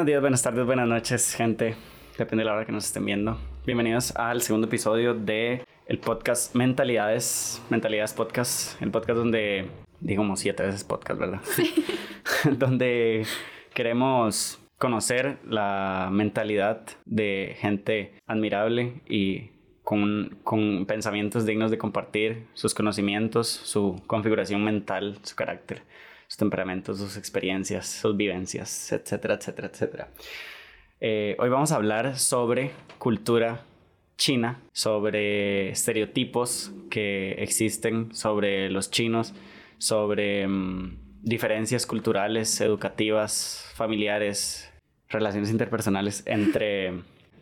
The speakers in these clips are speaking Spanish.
Buenos días, buenas tardes, buenas noches, gente. Depende de la hora que nos estén viendo. Bienvenidos al segundo episodio de el podcast Mentalidades, Mentalidades Podcast, el podcast donde digo como siete veces podcast, ¿verdad? Sí. donde queremos conocer la mentalidad de gente admirable y con, con, pensamientos dignos de compartir sus conocimientos, su configuración mental, su carácter, sus temperamentos, sus experiencias, sus vivencias, etcétera, etcétera, etcétera. Eh, hoy vamos a hablar sobre cultura china, sobre estereotipos que existen sobre los chinos, sobre mm, diferencias culturales, educativas, familiares, relaciones interpersonales entre,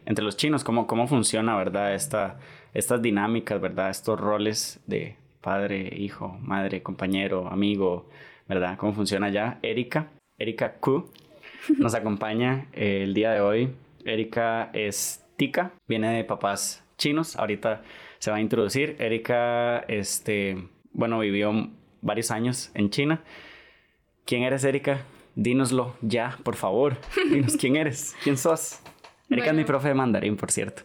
entre los chinos, cómo, cómo funciona, ¿verdad? Esta, estas dinámicas, ¿verdad? Estos roles de padre, hijo, madre, compañero, amigo, ¿verdad? Cómo funciona ya. Erika, Erika Ku, nos acompaña el día de hoy. Erika es tica, viene de papás chinos, ahorita se va a introducir. Erika, este, bueno, vivió varios años en China. ¿Quién eres, Erika? Dínoslo ya, por favor. Dinos quién eres, quién sos. Erika es mi profe de mandarín, por cierto.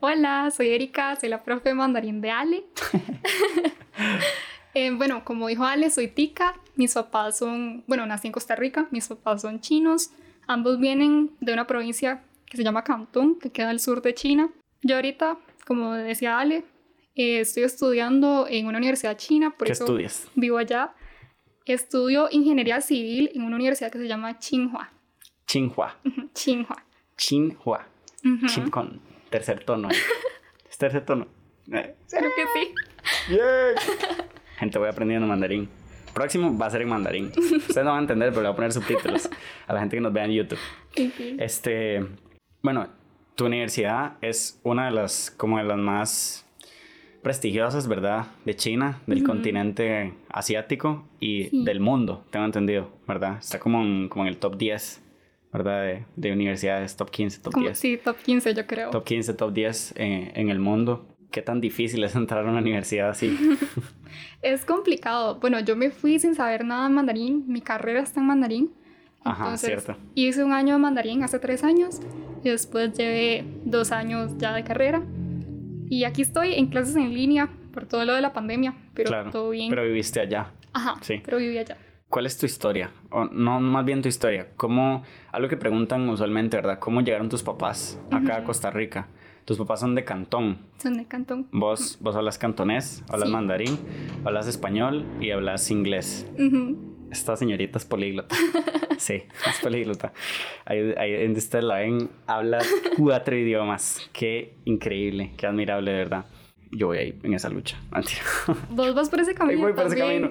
Hola, soy Erika, soy la profe de mandarín de Ale. Eh, bueno, como dijo Ale, soy tica. Mis papás son, bueno, nací en Costa Rica, mis papás son chinos. Ambos vienen de una provincia que se llama Cantón, que queda al sur de China. Yo ahorita, como decía Ale, eh, estoy estudiando en una universidad china, por ¿Qué eso estudias? vivo allá. Estudio ingeniería civil en una universidad que se llama Tsinghua. Tsinghua. Tsinghua. Tsinghua. Chin con tercer tono. ¿Es tercer tono? Creo que sí. Yeah. Gente, voy aprendiendo mandarín. Próximo va a ser en mandarín. Ustedes no van a entender, pero le voy a poner subtítulos a la gente que nos vea en YouTube. Este, bueno, tu universidad es una de las, como de las más prestigiosas, ¿verdad? De China, del continente asiático y del mundo, tengo entendido, ¿verdad? Está como en, como en el top 10, ¿verdad? De, universidades, top 15, top 10. Sí, top 15 yo creo. Top 15, top 10 en, en el mundo. ¿Qué tan difícil es entrar a una universidad así? es complicado. Bueno, yo me fui sin saber nada de mandarín. Mi carrera está en mandarín. Ajá, cierto. Hice un año de mandarín hace tres años y después llevé dos años ya de carrera. Y aquí estoy en clases en línea por todo lo de la pandemia, pero todo bien. Pero viviste allá. Ajá, sí. pero viví allá. ¿Cuál es tu historia? O no, más bien tu historia. ¿Cómo, algo que preguntan usualmente, ¿verdad? ¿Cómo llegaron tus papás acá a Costa Rica? Tus papás son de Cantón. Son de Cantón. Vos, vos hablas cantonés, hablas mandarín, hablas español y hablas inglés. Esta señorita es políglota. sí, es políglota. Ahí, ahí en usted la ven, habla cuatro idiomas. Qué increíble, qué admirable, de verdad. Yo voy ahí en esa lucha. Vos vas por ese camino. voy por ese camino.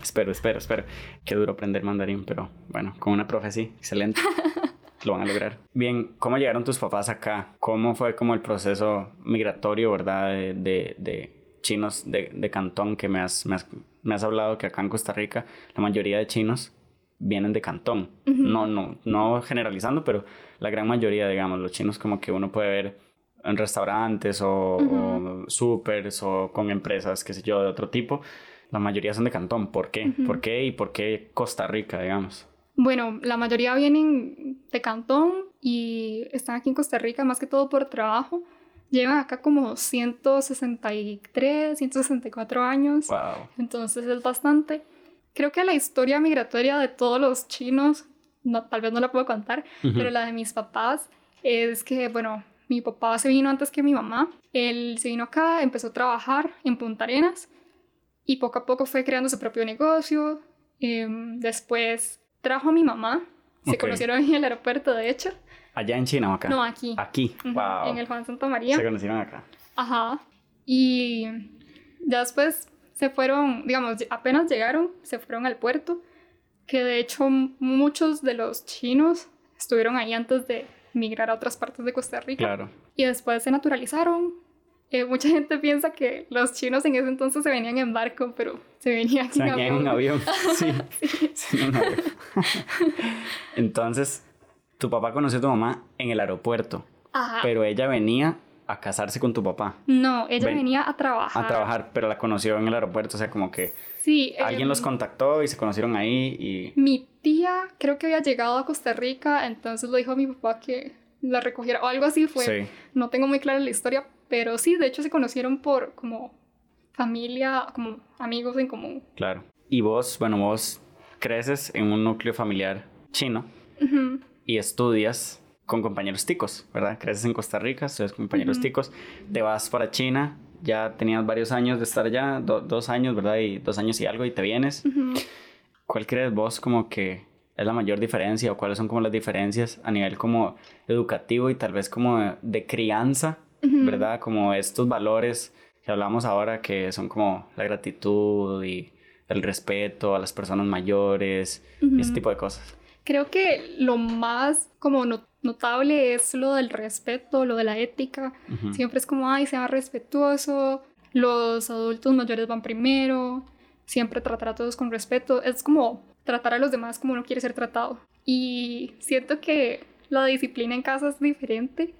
espero, espero, espero. Qué duro aprender mandarín, pero bueno, con una profe sí, excelente lo van a lograr. Bien, ¿cómo llegaron tus papás acá? ¿Cómo fue como el proceso migratorio, verdad, de, de, chinos de, de, Cantón que me has, me has, me, has, hablado que acá en Costa Rica la mayoría de chinos vienen de Cantón? No, no, no generalizando, pero la gran mayoría, digamos, los chinos como que uno puede ver en restaurantes o, uh o con empresas, qué sé yo, de otro tipo. La mayoría son de Cantón. ¿Por qué? ¿Por qué? ¿Y por qué Costa Rica, digamos? Bueno, la mayoría vienen de Cantón y están aquí en Costa Rica más que todo por trabajo. Llevan acá como 163, 164 años. Wow. Entonces es bastante. Creo que la historia migratoria de todos los chinos, no, tal vez no la puedo contar, pero la de mis papás es que, bueno, mi papá se vino antes que mi mamá. Él se vino acá, empezó a trabajar en Punta Arenas y poco a poco fue creando su propio negocio. Em, después trajo a mi mamá. Se conocieron en el aeropuerto, de hecho. ¿Allá en China o acá? No, aquí. Aquí, wow. En el Juan Santa María. Se conocieron acá. Ajá. Y ya después se fueron, digamos, apenas llegaron, se fueron al puerto, que de hecho muchos de los chinos estuvieron ahí antes de migrar a otras partes de Costa Rica. Claro. Y después se naturalizaron, eh, mucha gente piensa que los chinos en ese entonces se venían en barco, pero se venían, en, avión. en un avión. Sí, sí. en un avión. entonces, tu papá conoció a tu mamá en el aeropuerto, Ajá. pero ella venía a casarse con tu papá. No, ella Ven- venía a trabajar. A trabajar, pero la conoció en el aeropuerto, o sea, como que Sí. alguien los contactó y se conocieron ahí y... Mi tía creo que había llegado a Costa Rica, entonces le dijo a mi papá que la recogiera o algo así fue. Sí, No tengo muy clara la historia, pero sí, de hecho se conocieron por como familia, como amigos en común. claro. Y vos, bueno, vos creces en un núcleo familiar chino Ujú, y estudias con compañeros ticos, ¿verdad? Creces en Costa Rica, estudias con compañeros Ujú. ticos, te vas para China, ya tenías varios años de estar allá, do- dos años, ¿verdad? Y dos años y algo y te vienes. ujú. ¿Cuál crees vos como que es la mayor diferencia o cuáles son como las diferencias a nivel como educativo y tal vez como de, de crianza, ¿verdad? Como estos valores que hablamos ahora que son como la gratitud y el respeto a las personas mayores y ese tipo de cosas. Creo que lo más como no- notable es lo del respeto, lo de la ética. Siempre es como, ay, sea respetuoso, los adultos mayores van primero, siempre tratar a todos con respeto. Es como tratar a los demás como uno quiere ser tratado. Y siento que la disciplina en casa es diferente.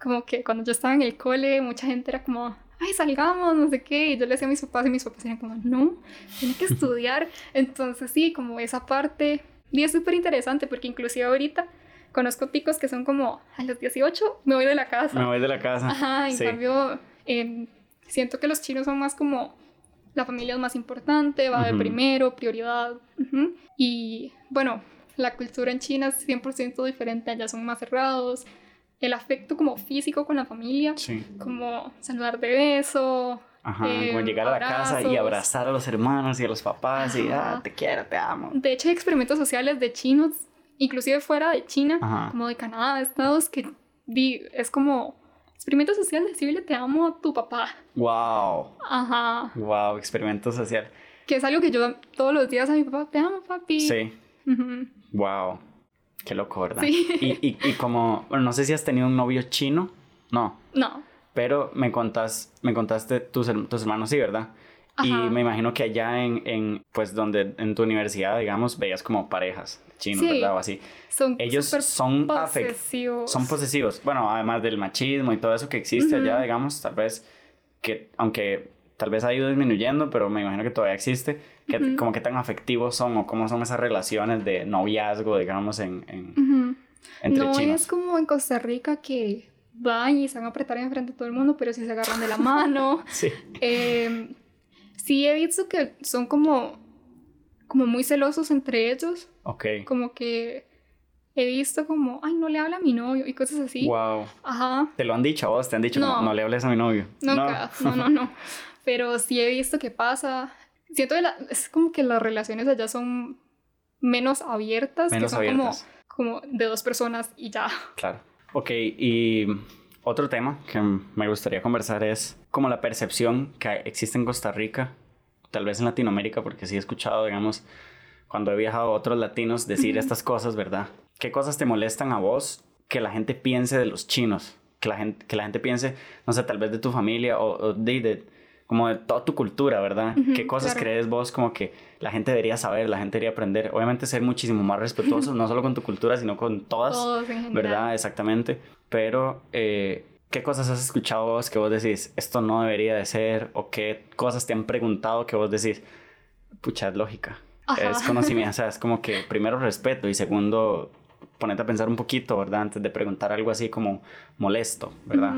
Como que cuando yo estaba en el cole, mucha gente era como, ay, salgamos, no sé qué. Y yo le decía a mis papás y mis papás eran como, no, tiene que estudiar. Entonces sí, como esa parte. Y es súper interesante porque inclusive ahorita conozco ticos que son como, a los 18 me voy de la casa. Me voy de la casa. Ajá, en Sí. cambio, em, siento que los chinos son más como la familia es más importante, va de Ujú. primero, prioridad. ujú. Y bueno, la cultura en China es 100% diferente, allá son más cerrados. El afecto como físico con la familia, Sí. como saludar de beso. Ajá, eh, como llegar a la casa y abrazar a los hermanos y a los papás y, ah, Ajá. te quiero, te amo. De hecho, hay experimentos sociales de chinos, inclusive fuera de China, Ajá. como de Canadá, de Estados, que es como experimento social decirle te amo a tu papá. Wow, Ajá. wow, experimento social. Que es algo que yo todos los días a mi papá, te amo, papi. Sí, Ujú. wow, qué loco, ¿verdad? Sí. Y, y, y como, bueno, no sé si has tenido un novio chino, no, No. pero me contas, me contaste tus, tus hermanos, sí, ¿verdad? Y Ajá. me imagino que allá en, en, pues, donde, en tu universidad, digamos, veías como parejas chinos, Sí. ¿verdad? O así. Son Ellos son posesivos. son posesivos. Bueno, además del machismo y todo eso que existe allá, Ujú. digamos, tal vez que, aunque tal vez ha ido disminuyendo, pero me imagino que todavía existe, que Ujú. como que tan afectivos son o cómo son esas relaciones de noviazgo, digamos, en, en- Ujú. entre No chinos. es como en Costa Rica que van y se van a apretar enfrente de todo el mundo, pero sí se agarran de la mano. Sí. Eh, sí he visto que son como, como muy celosos entre ellos. Ok. Como que he visto como, ay, no le habla a mi novio y cosas así. Wow. Ajá. ¿Te lo han dicho a vos? ¿Te han dicho No. no, no le hables a mi novio? Nunca, no, no, no. Pero sí he visto que pasa. Siento que la- es como que las relaciones allá son menos abiertas, Menos que son abiertas. Como, como de dos personas y ya. Claro. Ok, y otro tema que me gustaría conversar es como la percepción que existe en Costa Rica, tal vez en Latinoamérica, porque sí he escuchado, digamos, cuando he viajado a otros latinos decir Ujú. estas cosas, ¿verdad? ¿Qué cosas te molestan a vos que la gente piense de los chinos? Que la gente, que la gente piense, no sé, tal vez de tu familia o, o de, de- como de toda tu cultura, ¿verdad? Ujú, ¿Qué cosas claro. crees vos como que la gente debería saber, la gente debería aprender? Obviamente ser muchísimo más respetuoso, no solo con tu cultura, sino con todas. Todos en. ¿verdad? Exactamente. Pero, eh, ¿qué cosas has escuchado vos que vos decís, esto no debería de ser? ¿O qué cosas te han preguntado que vos decís, pucha, es lógica? Ajá. Es conocimiento, o sea, es como que primero respeto y segundo, ponete a pensar un poquito, ¿verdad? Antes de preguntar algo así como molesto, ¿verdad?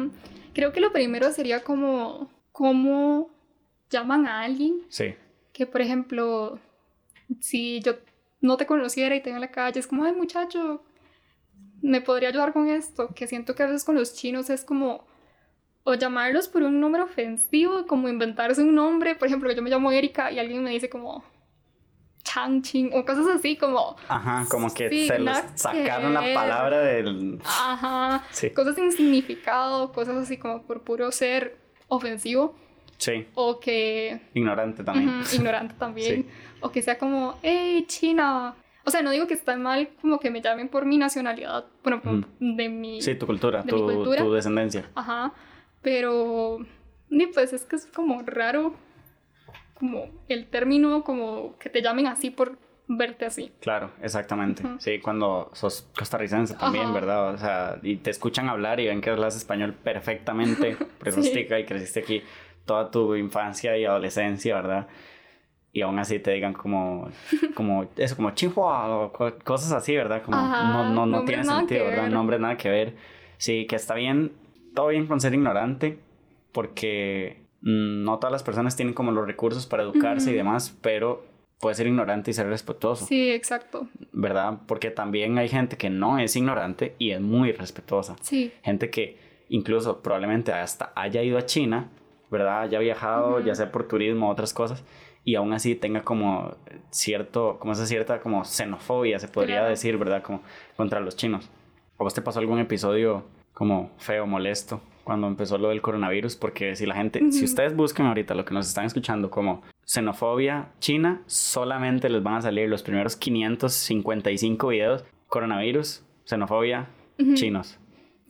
Creo que lo primero sería como cómo llaman a alguien Sí, que, por ejemplo, si yo no te conociera y te veo en la calle, es como, ay, muchacho, ¿me podría ayudar con esto? Que siento que a veces con los chinos es como, o llamarlos por un nombre ofensivo, como inventarse un nombre, por ejemplo, yo me llamo Erika y alguien me dice como Chang Ching, o cosas así como, ajá, como que Sí, se que sacaron la palabra del... ajá, Sí, cosas sin significado, cosas así como por puro ser ofensivo, sí, o que ignorante también. Ignorante también. Sí. O que sea como, hey, China. O sea, no digo que está mal como que me llamen por mi nacionalidad, bueno, de mi... Sí, tu cultura, de mi tu, cultura. tu descendencia. Ajá, pero... Ni pues es que es como raro, como el término, como que te llamen así por verte así. Claro, exactamente. Sí, cuando sos costarricense también, ¿verdad? O sea, y te escuchan hablar y ven que hablas español perfectamente, porque sí. y creciste aquí toda tu infancia y adolescencia, ¿verdad? Y aún así te digan como, como eso, como chihua o cosas así, ¿verdad? Como no, no, no tiene sentido, ¿verdad? Nombre nada que ver. Sí, que está bien, todo bien con ser ignorante, porque mm, no todas las personas tienen como los recursos para educarse y demás, pero puede ser ignorante y ser respetuoso. Sí, exacto. ¿Verdad? Porque también hay gente que no es ignorante y es muy respetuosa. Sí. Gente que incluso probablemente hasta haya ido a China, ¿verdad? Haya viajado, ya sea por turismo o otras cosas, y aún así tenga como cierto, como esa cierta como xenofobia, se podría decir, ¿verdad? Como contra los chinos. ¿A vos te pasó algún episodio como feo, molesto, cuando empezó lo del coronavirus? Porque si la gente, si ustedes buscan ahorita lo que nos están escuchando como xenofobia china, solamente les van a salir los primeros 555 videos coronavirus, xenofobia, chinos,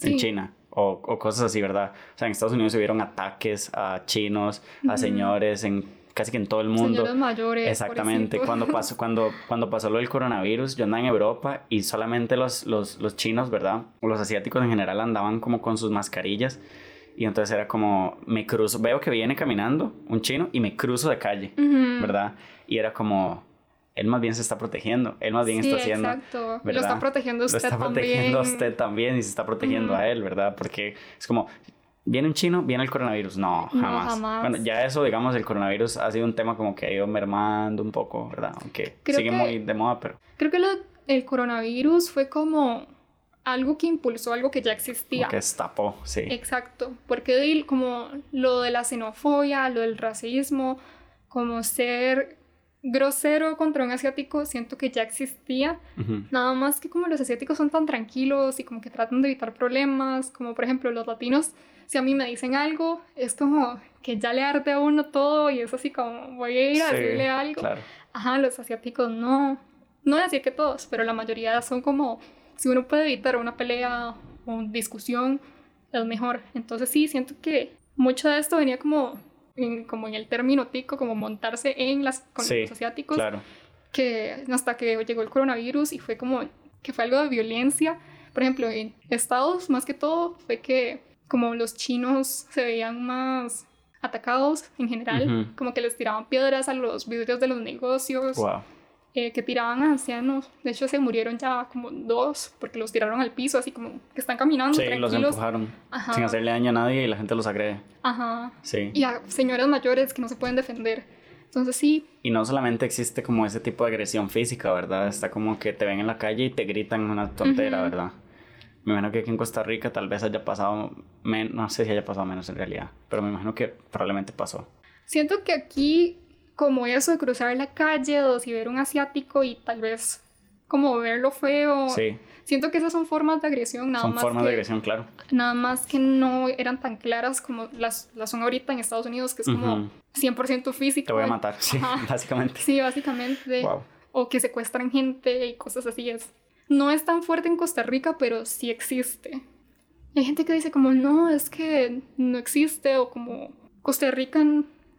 en China. O, o, cosas así, ¿verdad? O sea, en Estados Unidos se vieron ataques a chinos, a señores, en casi que en todo el mundo. Señores mayores. Exactamente. Cuando pasó, cuando, cuando pasó lo del coronavirus, yo andaba en Europa y solamente los, los, los chinos, ¿verdad? O los asiáticos en general andaban como con sus mascarillas y entonces era como, me cruzo, veo que viene caminando un chino y me cruzo de calle, ¿verdad? Y era como, él más bien se está protegiendo, él más bien está haciendo. Exacto, lo está protegiendo usted también. Lo está protegiendo usted también y se está protegiendo a él, ¿verdad? Porque es como, ¿viene un chino? ¿Viene el coronavirus? No jamás. jamás. Bueno, ya eso, digamos, el coronavirus ha sido un tema como que ha ido mermando un poco, ¿verdad? Aunque sigue muy de moda, pero. Creo que lo, el coronavirus fue como algo que impulsó algo que ya existía. que destapó, sí. Exacto, porque como lo de la xenofobia, lo del racismo, como ser grosero contra un asiático, siento que ya existía. Nada más que como los asiáticos son tan tranquilos y como que tratan de evitar problemas, como por ejemplo los latinos, si a mí me dicen algo, es como que ya le arde a uno todo y es así como voy a ir a decirle algo. Ajá, los asiáticos no. No decir que todos, pero la mayoría son como si uno puede evitar una pelea o una discusión, es mejor. Entonces sí, siento que mucho de esto venía como en, como en el término tico, como montarse en las, con los asiáticos. Claro. Que hasta que llegó el coronavirus y fue como que fue algo de violencia. Por ejemplo, en Estados, más que todo, fue que como los chinos se veían más atacados en general, como que les tiraban piedras a los vidrios de los negocios. Wow. Eh, que tiraban a ancianos. De hecho, se murieron ya como dos porque los tiraron al piso, así como que están caminando. Sí, los empujaron sin hacerle daño a nadie y la gente los agrede. Ajá. Sí. Y a señoras mayores que no se pueden defender. Entonces sí. Y no solamente existe como ese tipo de agresión física, ¿verdad? Está como que te ven en la calle y te gritan una tontera, ¿verdad? Me imagino que aquí en Costa Rica tal vez haya pasado, no sé si haya pasado menos en realidad, pero me imagino que probablemente pasó. Siento que aquí como eso de cruzar la calle o si ver un asiático y tal vez como verlo feo. Sí. Siento que esas son formas de agresión, nada son más. Son formas de agresión, claro. Nada más que no eran tan claras como las, las son ahorita en Estados Unidos, que es como 100% físico. Te voy a matar, sí, básicamente. Sí, básicamente. O que secuestran gente y cosas así. Es. No es tan fuerte en Costa Rica, pero sí existe. Hay gente que dice como, no, es que no existe, o como Costa Rica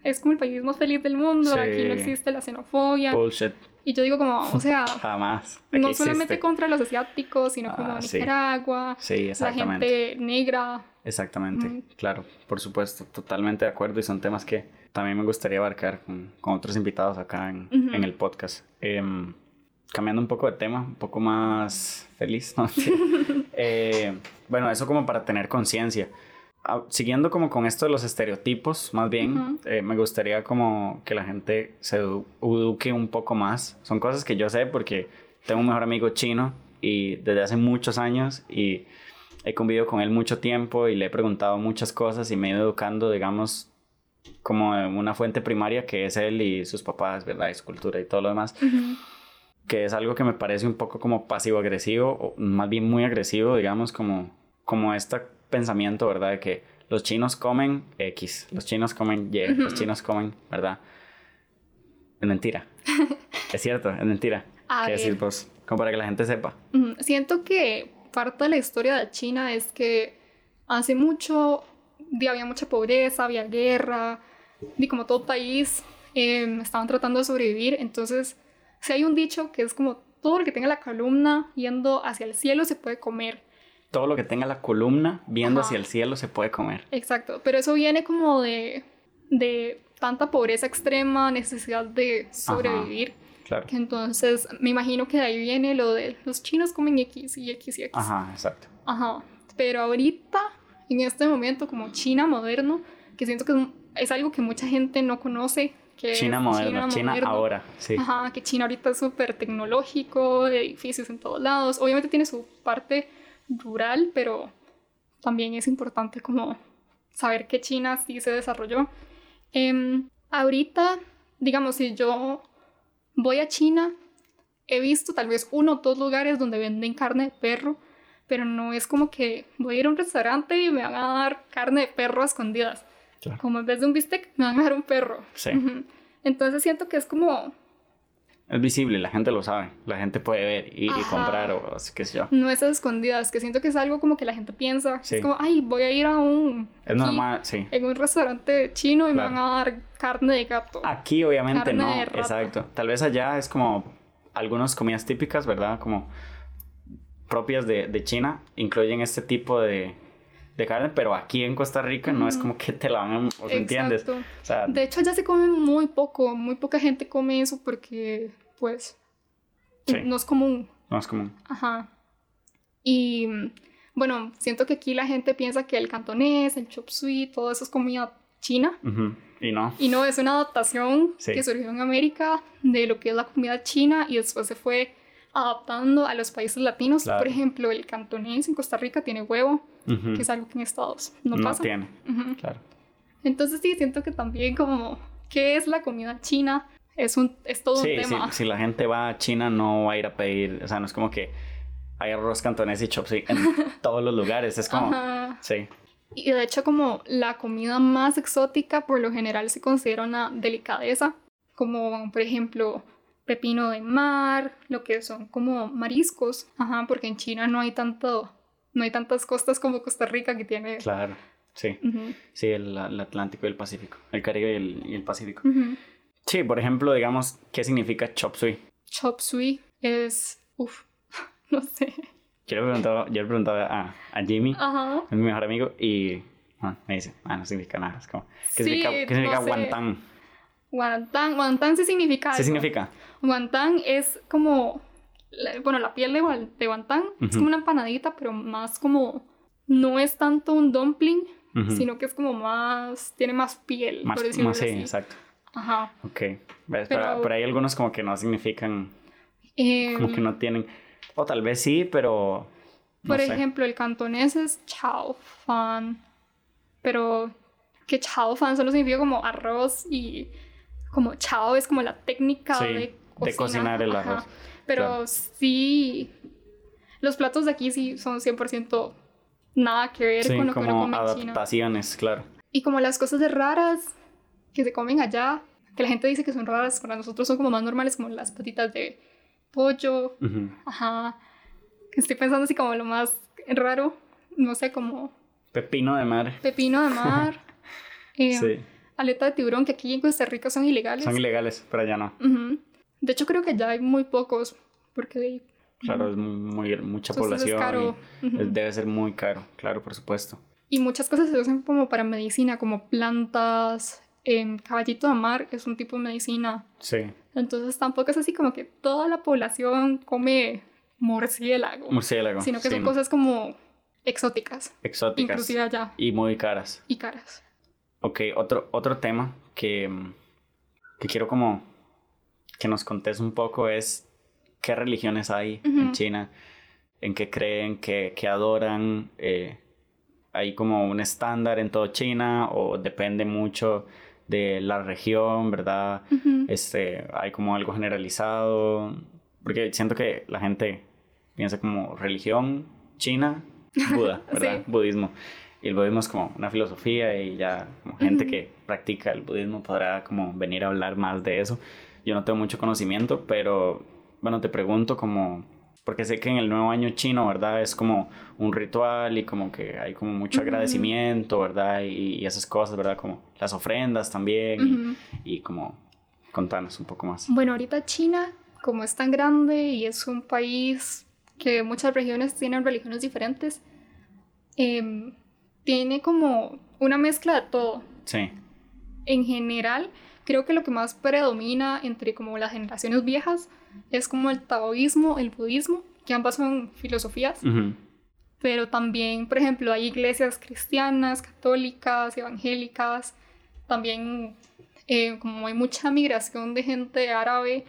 es como el país más feliz del mundo, aquí no existe la xenofobia. Bullshit. Y yo digo como, o sea, jamás. no solamente contra los asiáticos, sino como ah, Nicaragua, sí. la gente negra. Exactamente, claro, por supuesto, totalmente de acuerdo y son temas que también me gustaría abarcar con, con otros invitados acá en, en el podcast. Em, cambiando un poco de tema, un poco más feliz, ¿no? eh, bueno, eso como para tener conciencia siguiendo como con esto de los estereotipos, más bien, eh, me gustaría como que la gente se eduque un poco más. Son cosas que yo sé porque tengo un mejor amigo chino y desde hace muchos años y he convivido con él mucho tiempo y le he preguntado muchas cosas y me he ido educando, digamos, como una fuente primaria que es él y sus papás, ¿verdad? Y su cultura y todo lo demás. Que es algo que me parece un poco como pasivo-agresivo, o más bien muy agresivo, digamos, como, como esta pensamiento, ¿verdad? De que los chinos comen X, los chinos comen Y, los chinos comen, ¿verdad? Es mentira. es cierto, es mentira. ¿Qué decir vos? Como para que la gente sepa. Siento que parte de la historia de China es que hace mucho había mucha pobreza, había guerra, y como todo país em, estaban tratando de sobrevivir, entonces si hay un dicho que es como todo lo que tenga la columna yendo hacia el cielo se puede comer. Todo lo que tenga la columna viendo hacia el cielo se puede comer. Exacto, pero eso viene como de, de tanta pobreza extrema, necesidad de sobrevivir. Claro. Que entonces me imagino que de ahí viene lo de los chinos comen X y X y X. Ajá, exacto. Ajá. Pero ahorita, en este momento, como China moderno, que siento que es, es algo que mucha gente no conoce. Que China es moderno, China, moderno. ahora, sí. Ajá, que China ahorita es súper tecnológico, edificios en todos lados. Obviamente tiene su parte rural, pero también es importante como saber que China sí se desarrolló. Em, ahorita, digamos, si yo voy a China, he visto tal vez uno o dos lugares donde venden carne de perro, pero no es como que voy a ir a un restaurante y me van a dar carne de perro a escondidas. Claro. Como en vez de un bistec, me van a dar un perro. Sí. Entonces siento que es como Es visible, la gente lo sabe. La gente puede ver y, y comprar o así que sé yo. no esas escondidas, que siento que es algo como que la gente piensa. Sí. Es como, ay, voy a ir a un... Es normal, sí. En un restaurante chino y Claro. me van a dar carne de gato. Aquí obviamente Carne no, exacto. Tal vez allá es como algunas comidas típicas, ¿verdad? Como propias de, de China, incluyen este tipo de, de carne, pero aquí en Costa Rica no es como que te la van a... ¿o sea, ¿Entiendes? O sea, De hecho, ya se come muy poco. Muy poca gente come eso porque, pues, Sí. no es común. no es común. Ajá. Y bueno, siento que aquí la gente piensa que el cantonés, el chop suey, todo eso es comida china. Y no. Y no, es una adaptación Sí. que surgió en América de lo que es la comida china y después se fue adaptando a los países latinos. Claro. Por ejemplo, el cantonés en Costa Rica tiene huevo, que es algo que en Estados no, no pasa. tiene, claro. Entonces sí, siento que también como, ¿qué es la comida china? Es, un, es todo Sí, un sí, tema. si la gente va a China no va a ir a pedir, o sea, no es como que hay arroz cantonés y chops en todos los lugares, es como, Ajá. sí, Y de hecho como la comida más exótica por lo general se considera una delicadeza, como por ejemplo pepino de mar, lo que son como mariscos, ajá, porque en China no hay tanto, no hay tantas costas como Costa Rica que tiene. claro, sí, sí, el, el Atlántico y el Pacífico, el Caribe y el, y el Pacífico. Sí, por ejemplo, digamos, ¿qué significa chop suey? Chop suey es, uff, no sé. Yo le preguntaba, yo le preguntaba a, a Jimmy, Ajá. es mi mejor amigo, y ah, me dice, ah, no significa nada, es como, ¿qué Sí, significa, ¿qué no significa sé. Guantán? Guantán, sí significa ¿Qué algo. significa? Guantán es como, bueno, la piel de, guan- de guantán es como una empanadita, pero más como, no es tanto un dumpling, sino que es como más, tiene más piel, Más, por decirlo más sí, así. exacto. Ajá. Ok, ¿Ves? Pero, Pero- pero hay algunos como que no significan, Em, como que no tienen, o tal vez sí, pero... no por sé. ejemplo, el cantonés es chao fan, pero que chao fan solo significa como arroz y como chao es como la técnica Sí, de, de cocina, cocinar el ajá. Pero claro. sí, los platos de aquí sí son 100% nada que ver Sí, con lo que uno come en China. claro. Y como las cosas de raras que se comen allá, que la gente dice que son raras, para nosotros son como más normales, como las patitas de pollo, Ujú. ajá. Estoy pensando así como lo más raro, no sé, como Pepino de mar. pepino de mar, eh, Sí, aleta de tiburón, que aquí en Costa Rica son ilegales. son ilegales, pero allá no. De hecho, creo que ya hay muy pocos, porque de- Claro, es muy, mucha Entonces es población. caro. es- debe ser muy caro, claro, por supuesto. Y muchas cosas se usan como para medicina, como plantas, em, caballito de mar es un tipo de medicina. Sí, Entonces tampoco es así como que toda la población come murciélago, murciélago. sino que sí, son cosas como exóticas, exóticas inclusive allá, y muy caras. y caras. Ok, otro, otro tema que, mm, que quiero como que nos contes un poco es qué religiones hay en. China, en qué creen, qué, qué adoran. eh, ¿Hay como un estándar en todo China o depende mucho de la región, verdad? Este, hay como algo generalizado, porque siento que la gente piensa como religión china, Buda, ¿verdad? Sí. Budismo. Y el budismo es como una filosofía y ya como gente Ujú. que practica el budismo podrá como venir a hablar más de eso. Yo no tengo mucho conocimiento, pero bueno, te pregunto como, porque sé que en el nuevo año chino, ¿verdad? Es como un ritual y como que hay como mucho Ujú. agradecimiento, ¿verdad? Y, y esas cosas, ¿verdad? Como las ofrendas también y- Ujú. y como contanos un poco más. Bueno, ahorita China como es tan grande y es un país que muchas regiones tienen religiones diferentes, em, tiene como una mezcla de todo. Sí. En general, creo que lo que más predomina entre como las generaciones viejas es como el taoísmo, el budismo, que ambas son filosofías. Pero también, por ejemplo, hay iglesias cristianas, católicas, evangélicas. También, eh, como hay mucha migración de gente árabe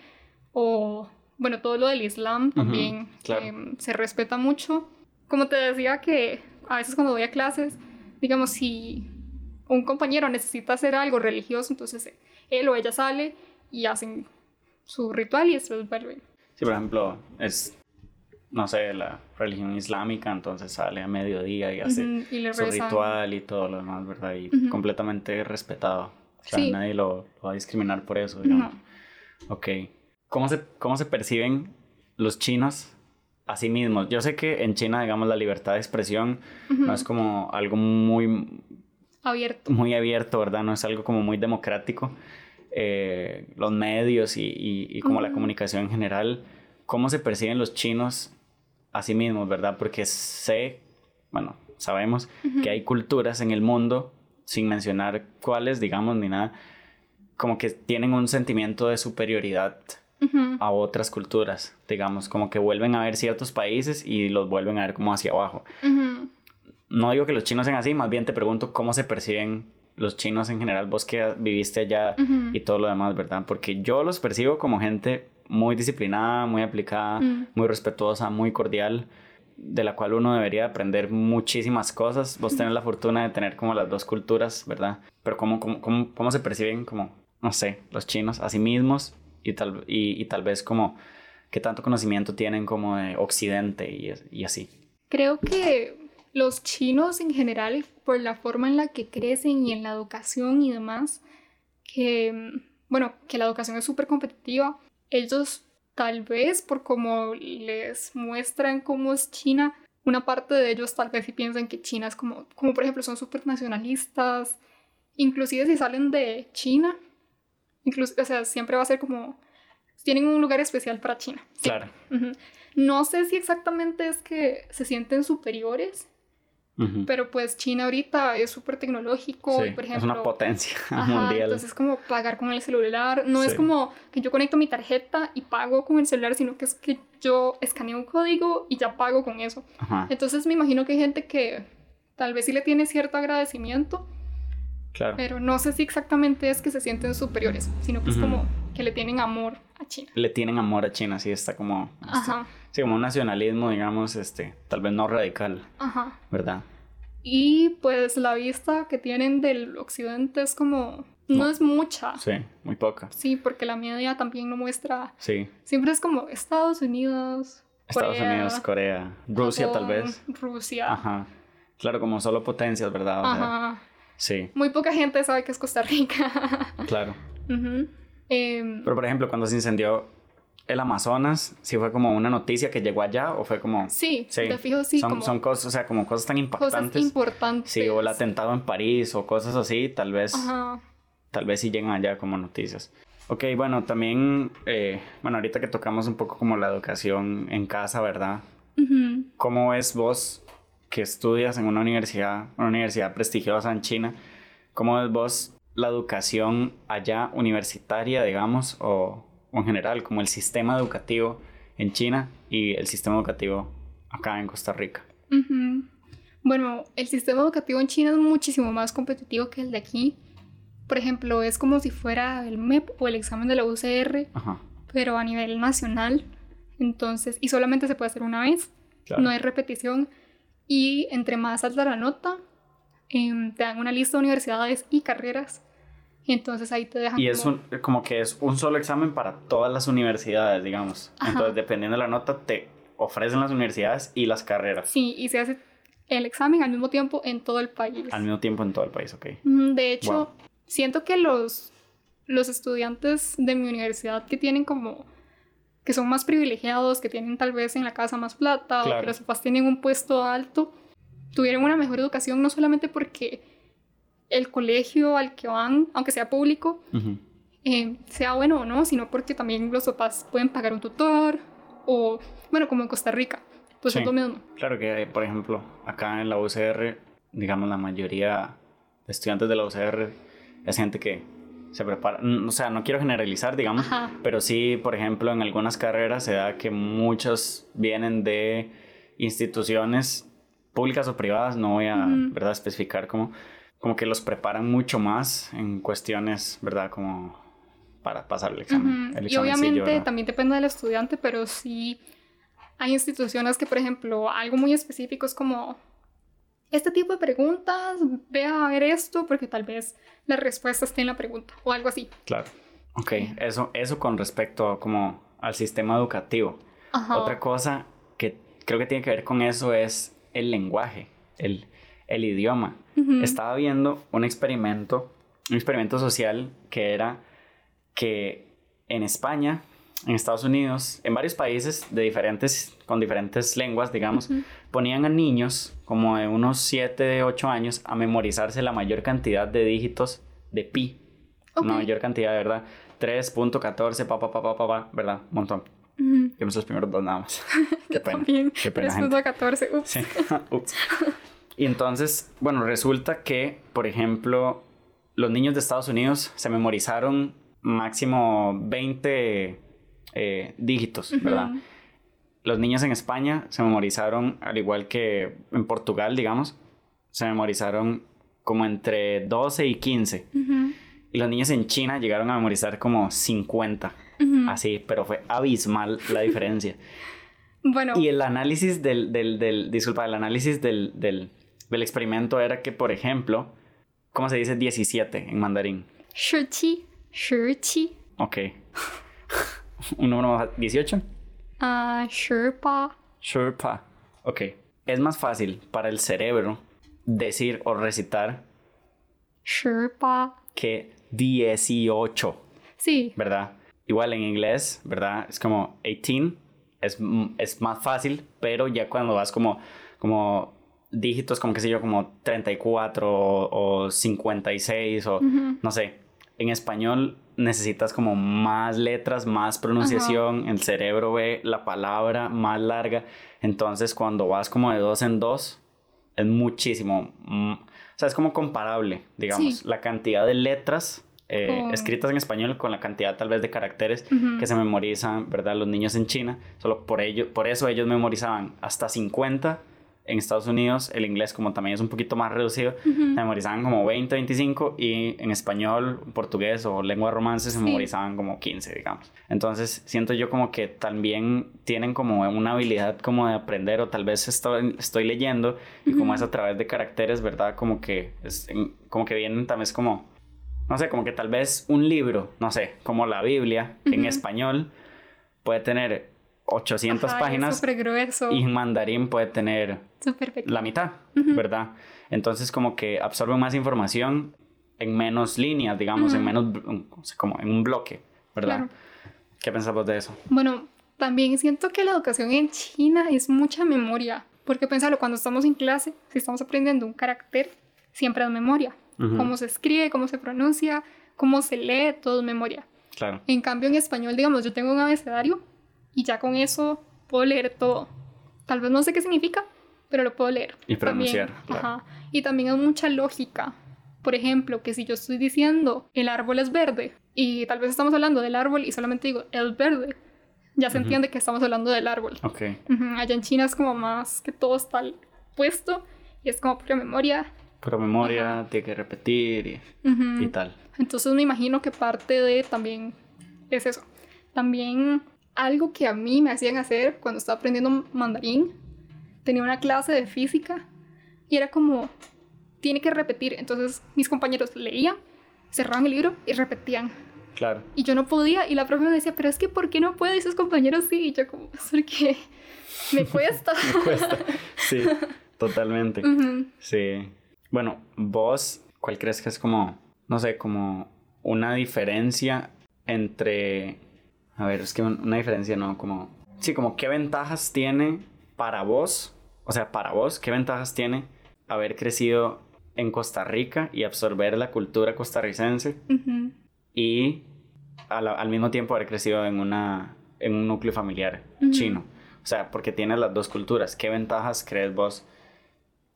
o, bueno, todo lo del Islam también em, se respeta mucho. Como te decía que a veces cuando voy a clases, digamos, si un compañero necesita hacer algo religioso, entonces él o ella sale y hacen su ritual y después vuelven. Sí, por ejemplo, es no sé, la religión islámica, entonces sale a mediodía y hace su ritual y todo lo demás, ¿verdad? Y completamente respetado. O sea, nadie lo, va a discriminar por eso, digamos. Ok. ¿Cómo se, ¿Cómo se perciben los chinos a sí mismos? Yo sé que en China, digamos, la libertad de expresión no es como algo muy... Abierto. Muy abierto, ¿verdad? No es algo como muy democrático. Eh, los medios y, y, como la comunicación en general, ¿cómo se perciben los chinos a sí mismos, ¿verdad? Porque sé, bueno, sabemos que hay culturas en el mundo, sin mencionar cuáles, digamos, ni nada, como que tienen un sentimiento de superioridad a otras culturas, digamos, como que vuelven a ver ciertos países y los vuelven a ver como hacia abajo. No digo que los chinos sean así, más bien te pregunto cómo se perciben los chinos en general, vos que viviste allá y todo lo demás, ¿verdad? Porque yo los percibo como gente muy disciplinada, muy aplicada, mm. muy respetuosa, muy cordial, de la cual uno debería aprender muchísimas cosas. Vos tenés la fortuna de tener como las dos culturas, ¿verdad? Pero cómo, cómo, cómo, cómo se perciben como, no sé, los chinos a sí mismos y tal, y, y tal vez como qué tanto conocimiento tienen como de Occidente y, y así. Creo que los chinos en general, por la forma en la que crecen y en la educación y demás, que, bueno, que la educación es súper competitiva, ellos tal vez por como les muestran cómo es China, una parte de ellos tal vez sí piensan que China es como, como por ejemplo son súper nacionalistas, inclusive si salen de China, incluso, o sea, siempre va a ser como, tienen un lugar especial para China. Claro. No sé si exactamente es que se sienten superiores, pero pues China ahorita es súper tecnológico por ejemplo... Es una potencia mundial. Entonces es como pagar con el celular. No es como que yo conecto mi tarjeta y pago con el celular, sino que es que yo escaneo un código y ya pago con eso. Entonces me imagino que hay gente que tal vez sí le tiene cierto agradecimiento. Claro. Pero no sé si exactamente es que se sienten superiores, sino que es como que le tienen amor a China. Le tienen amor a China, sí, está como... Este, sí, como un nacionalismo, digamos, este, tal vez no radical. Ajá. ¿Verdad? Y pues la vista que tienen del occidente es como... No, es mucha. Sí, muy poca. Sí, porque la media también no muestra... Sí. Siempre es como Estados Unidos, Estados Unidos, Corea, Rusia tal vez. Rusia. Ajá. Claro, como solo potencias, ¿verdad? Ajá. Sí. Muy poca gente sabe que es Costa Rica. claro. Em, Pero por ejemplo, cuando se incendió el Amazonas, ¿sí fue como una noticia que llegó allá o fue como... Sí, sí. te fijo, sí. Son, son cosas, o sea, como cosas tan impactantes. Cosas importantes. Sí, o el atentado en París o cosas así, tal vez... Ajá. Tal vez sí llegan allá como noticias. Ok, bueno, también, eh, bueno, ahorita que tocamos un poco como la educación en casa, ¿verdad? ¿Cómo es vos que estudias en una universidad, una universidad prestigiosa en China? ¿Cómo es vos la educación allá universitaria, digamos, o, en general, como el sistema educativo en China y el sistema educativo acá en Costa Rica? Bueno, el sistema educativo en China es muchísimo más competitivo que el de aquí. Por ejemplo, es como si fuera el MEP o el examen de la UCR, pero a nivel nacional. Entonces, y solamente se puede hacer una vez, no hay repetición. Y entre más alta la nota, em, te dan una lista de universidades y carreras y entonces ahí te dejan. Y es como... Un, como que es un solo examen para todas las universidades, digamos. Entonces, dependiendo de la nota, te ofrecen las universidades y las carreras. Sí, y se hace el examen al mismo tiempo en todo el país. Al mismo tiempo en todo el país, ok. De hecho, siento que los, los estudiantes de mi universidad que tienen como que son más privilegiados, que tienen tal vez en la casa más plata o que los papás tienen un puesto alto, tuvieron una mejor educación no solamente porque el colegio al que van, aunque sea público, eh, sea bueno o no, sino porque también los papás pueden pagar un tutor o, bueno, como en Costa Rica, pues es lo mismo. Claro que, por ejemplo, acá en la UCR, digamos, la mayoría de estudiantes de la UCR es gente que se prepara, o sea, no quiero generalizar, digamos, pero sí, por ejemplo, en algunas carreras se da que muchos vienen de instituciones públicas o privadas, no voy a, ¿verdad?, especificar cómo, como que los preparan mucho más en cuestiones, ¿verdad?, como para pasar el examen. y obviamente también depende del estudiante, pero sí hay instituciones que, por ejemplo, algo muy específico es como este tipo de preguntas, ve a ver esto porque tal vez la respuesta esté en la pregunta o algo así. Claro. Ok, eso, eso con respecto como al sistema educativo. Otra cosa que creo que tiene que ver con eso es el lenguaje, el, el idioma. Estaba viendo un experimento, un experimento social que era que en España en Estados Unidos, en varios países de diferentes, con diferentes lenguas, digamos, ponían a niños como de unos 7, 8 años a memorizarse la mayor cantidad de dígitos de pi. La mayor cantidad, verdad. 3.14, pa, pa, pa, pa, pa, ¿verdad? Un montón. Yo me los primeros dos nada más. Qué pena. También. Qué pena. 3.14, ups. Sí. ups. Y entonces, bueno, resulta que, por ejemplo, los niños de Estados Unidos se memorizaron máximo 20 eh, dígitos, ¿verdad? Los niños en España se memorizaron, al igual que en Portugal, digamos, se memorizaron como entre 12 y 15. Y los niños en China llegaron a memorizar como 50. Así, pero fue abismal la diferencia. bueno. Y el análisis del, del, del disculpa, el análisis del, del, del, experimento era que, por ejemplo, ¿cómo se dice 17 en mandarín? Shichi. Shichi. Ok. ¿Un número más? ¿18? Ah, Sherpa. Sherpa. Ok. Es más fácil para el cerebro decir o recitar Sherpa que 18. Sí. ¿Verdad? Igual en inglés, ¿verdad? Es como 18. Es, es más fácil, pero ya cuando vas como, como dígitos, como que sé yo, como 34 o, o 56 o no sé. En español necesitas como más letras, más pronunciación, el cerebro ve la palabra más larga, entonces cuando vas como de dos en dos, es muchísimo, mm, o sea, es como comparable, digamos, la cantidad de letras eh, oh. escritas en español con la cantidad tal vez de caracteres que se memorizan, ¿verdad? Los niños en China, solo por ello, por eso ellos memorizaban hasta 50 en Estados Unidos el inglés como también es un poquito más reducido, se memorizaban como 20, 25 y en español, portugués o lengua romance se memorizaban como 15, digamos. Entonces siento yo como que también tienen como una habilidad como de aprender o tal vez estoy, estoy leyendo y como es a través de caracteres, ¿verdad? Como que, es, como que vienen también es como, no sé, como que tal vez un libro, no sé, como la Biblia en español puede tener 800 páginas. grueso. Y mandarín puede tener la mitad, ¿verdad? Entonces como que absorbe más información en menos líneas, digamos, en menos, como en un bloque, ¿verdad? ¿Qué pensamos de eso? Bueno, también siento que la educación en China es mucha memoria, porque pensarlo, cuando estamos en clase, si estamos aprendiendo un carácter, siempre es memoria. Cómo se escribe, cómo se pronuncia, cómo se lee, todo es memoria. Claro. En cambio, en español, digamos, yo tengo un abecedario y ya con eso puedo leer todo. Tal vez no sé qué significa, pero lo puedo leer. Y pronunciar. Ajá. Y también hay mucha lógica. Por ejemplo, que si yo estoy diciendo el árbol es verde y tal vez estamos hablando del árbol y solamente digo el verde, ya se entiende que estamos hablando del árbol. Ok. Allá en China es como más que todo está puesto y es como pura memoria. Pura memoria, tiene que repetir y, y tal. Entonces me imagino que parte de también es eso. También algo que a mí me hacían hacer cuando estaba aprendiendo mandarín. Tenía una clase de física y era como, tiene que repetir. Entonces mis compañeros leían, cerraban el libro y repetían. Claro. Y yo no podía y la profe me decía, pero es que ¿por qué no puedo? Y sus compañeros sí. Y yo como, porque me cuesta. me cuesta. Sí, totalmente. Sí. Bueno, vos, ¿cuál crees que es como, no sé, como una diferencia entre a ver, es que una diferencia, ¿no? Como, sí, como qué ventajas tiene para vos, o sea, para vos, qué ventajas tiene haber crecido en Costa Rica y absorber la cultura costarricense y al, al mismo tiempo haber crecido en, una, en un núcleo familiar chino. O sea, porque tienes las dos culturas. ¿Qué ventajas crees vos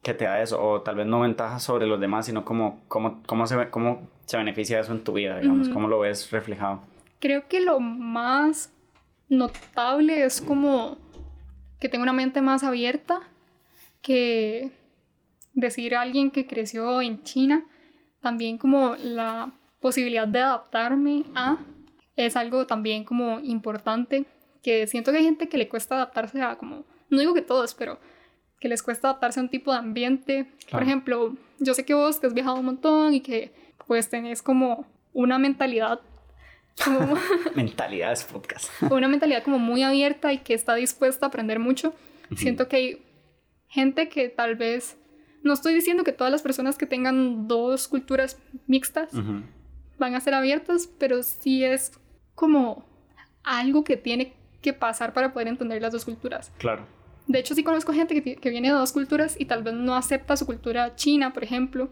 que te da eso? O tal vez no ventajas sobre los demás, sino cómo, cómo, cómo, se, cómo se beneficia eso en tu vida, digamos. Ujú. ¿Cómo lo ves reflejado? Creo que lo más notable es como que tengo una mente más abierta que decir a alguien que creció en China, también como la posibilidad de adaptarme a es algo también como importante, que siento que hay gente que le cuesta adaptarse a como, no digo que todos, pero que les cuesta adaptarse a un tipo de ambiente. Por Claro. ejemplo, yo sé que vos que has viajado un montón y que pues tenés como una mentalidad como Mentalidades podcast. una mentalidad como muy abierta y que está dispuesta a aprender mucho. Siento que hay gente que tal vez, no estoy diciendo que todas las personas que tengan dos culturas mixtas van a ser abiertas, pero sí es como algo que tiene que pasar para poder entender las dos culturas. Claro. De hecho, sí conozco gente que, que viene de dos culturas y tal vez no acepta su cultura china, por ejemplo,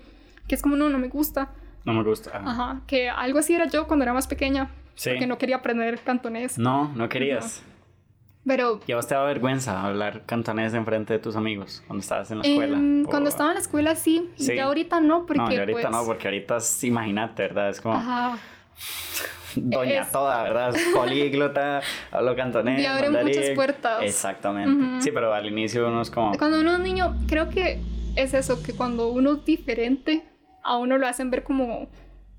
que es como, no, no me gusta. No me gusta. Ajá. Ajá, que algo así era yo cuando era más pequeña, Sí. porque no quería aprender cantonés. No, no querías. Pero ¿Y a vos te da vergüenza hablar cantonés en frente de tus amigos cuando estabas en la escuela? Em, O- Cuando estaba en la escuela sí, Sí. ya ahorita no, porque no, yo ahorita pues, no, porque ahorita es- imagínate, ¿verdad? Es como Ajá, doña es- toda, ¿verdad? Es políglota, hablo cantonés, Y abre muchas puertas. Exactamente. Ujú. Sí, pero al inicio uno es como... cuando uno es niño, creo que es eso, que cuando uno es diferente, a uno lo hacen ver como,